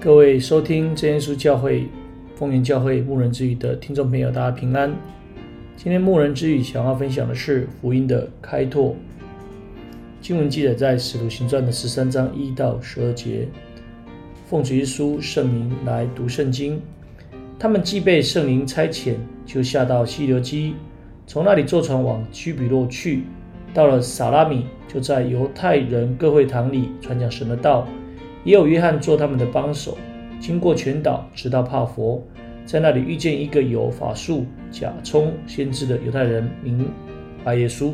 各位收听真耶稣教会丰原教会牧人之语的听众朋友，大家平安。今天牧人之语想要分享的是福音的开拓。经文记载在使徒行传的十三章一到十二节。奉主耶稣圣名来读圣经。他们既被圣灵差遣，就下到西流基，从那里坐船往居比洛去。到了撒拉米，就在犹太人各会堂里传讲神的道。也有约翰做他们的帮手，经过全岛，直到帕佛，在那里遇见一个有法术、假充先知的犹太人，名巴耶稣。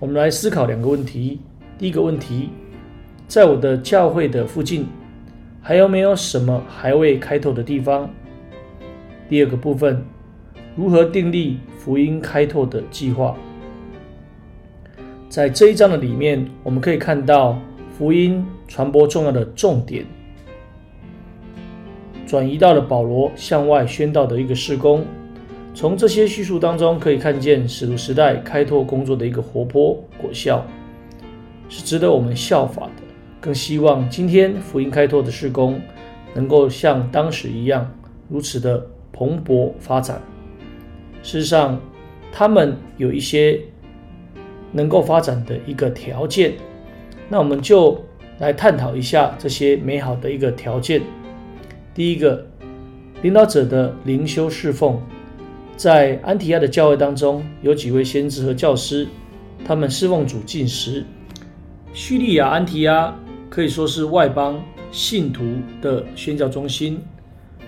我们来思考两个问题：第一个问题，在我的教会的附近，还有没有什么还未开拓的地方？第二个部分，如何订立福音开拓的计划？在这一章的里面，我们可以看到。福音传播重要的重点，转移到了保罗向外宣道的一个事工。从这些叙述当中，可以看见使徒时代开拓工作的一个活泼果效，是值得我们效法的。更希望今天福音开拓的事工能够像当时一样，如此的蓬勃发展。事实上，他们有一些能够发展的一个条件。那我们就来探讨一下这些美好的一个条件。第一个，领导者的灵修侍奉，在安提亚的教会当中，有几位先知和教师，他们侍奉主进食。叙利亚安提亚可以说是外邦信徒的宣教中心，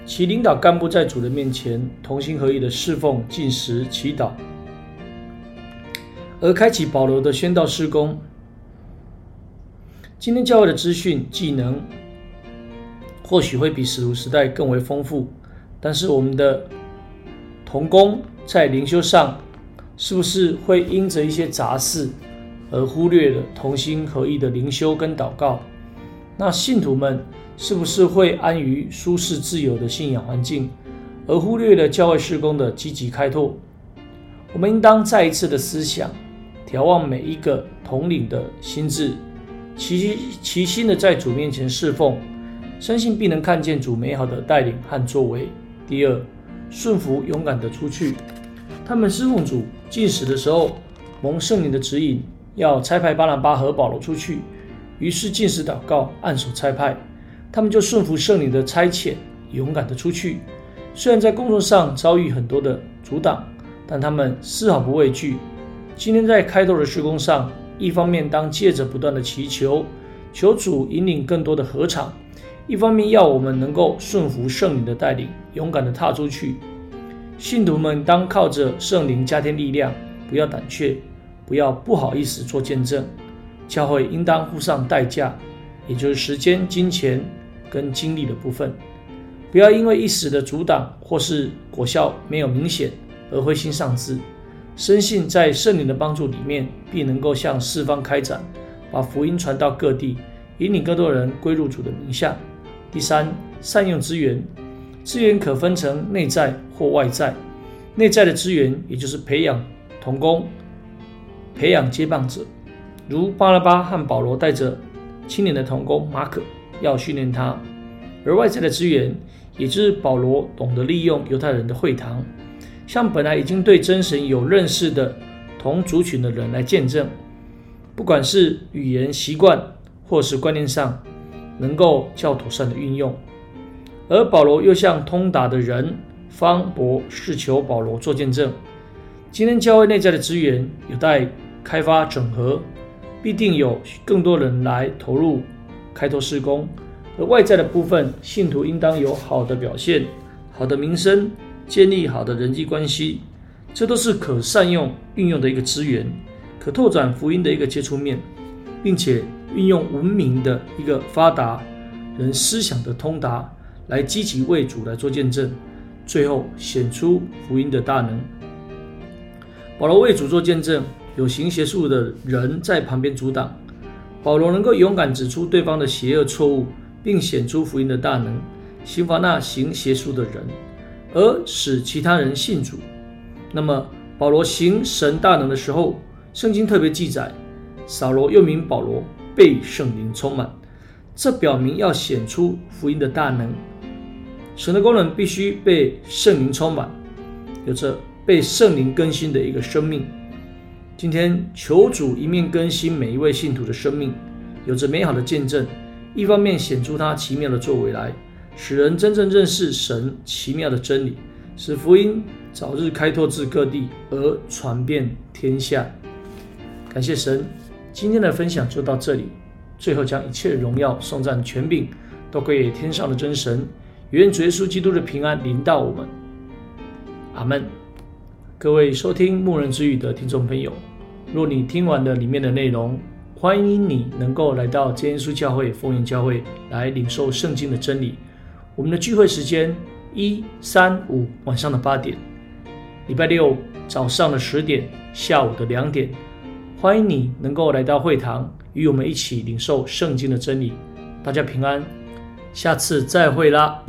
其领导干部在主的面前同心合意的侍奉进食祈祷，而开启保罗的宣道施工。今天教会的资讯技能或许会比使徒时代更为丰富，但是我们的童工在灵修上是不是会因着一些杂事而忽略了同心合意的灵修跟祷告？那信徒们是不是会安于舒适自由的信仰环境，而忽略了教会事工的积极开拓？我们应当再一次的思想，眺望每一个统领的心智。齐齐心的在主面前侍奉，相信必能看见主美好的带领和作为。第二，顺服勇敢的出去。他们侍奉主进食的时候，蒙圣灵的指引，要差派巴拿巴和保罗出去。于是进食祷告，按手差派，他们就顺服圣灵的差遣，勇敢的出去。虽然在工作上遭遇很多的阻挡，但他们丝毫不畏惧。今天在开拓的事工上。一方面，当借着不断的祈求，求主引领更多的合场；一方面，要我们能够顺服圣灵的带领，勇敢地踏出去。信徒们当靠着圣灵加添力量，不要胆怯，不要不好意思做见证。教会应当付上代价，也就是时间、金钱跟精力的部分。不要因为一时的阻挡或是果效没有明显而灰心丧志。深信在圣灵的帮助里面，必能够向四方开展，把福音传到各地，引领更多人归入主的名下。第三，善用资源，资源可分成内在或外在。内在的资源，也就是培养童工、培养接棒者，如巴拉巴和保罗带着青年的童工马可，要训练他；而外在的资源，也就是保罗懂得利用犹太人的会堂。向本来已经对真神有认识的同族群的人来见证，不管是语言习惯或是观念上，能够较妥善的运用。而保罗又向通达的人方伯试求保罗做见证。今天教会内在的资源有待开发整合，必定有更多人来投入开拓施工。而外在的部分，信徒应当有好的表现，好的名声。建立好的人际关系，这都是可善用运用的一个资源，可拓展福音的一个接触面，并且运用文明的一个发达人思想的通达，来积极为主来做见证，最后显出福音的大能。保罗为主做见证，有行邪术的人在旁边阻挡，保罗能够勇敢指出对方的邪恶错误，并显出福音的大能，刑罚那行邪术的人。而使其他人信主。那么，保罗行神大能的时候，圣经特别记载，扫罗又名保罗，被圣灵充满。这表明要显出福音的大能。神的功能必须被圣灵充满，有着被圣灵更新的一个生命。今天求主一面更新每一位信徒的生命，有着美好的见证；一方面显出他奇妙的作为来，使人真正认识神奇妙的真理，使福音早日开拓至各地而传遍天下。感谢神，今天的分享就到这里。最后将一切荣耀、颂赞、权柄都归给天上的真神。愿主耶稣基督的平安临到我们。阿门。各位收听牧人之语的听众朋友。若你听完了里面的内容，欢迎你能够来到真耶稣教会、丰原教会来领受圣经的真理。我们的聚会时间一、三、五晚上的八点，礼拜六早上的十点，下午的两点。欢迎你能够来到会堂，与我们一起领受圣经的真理。大家平安，下次再会啦。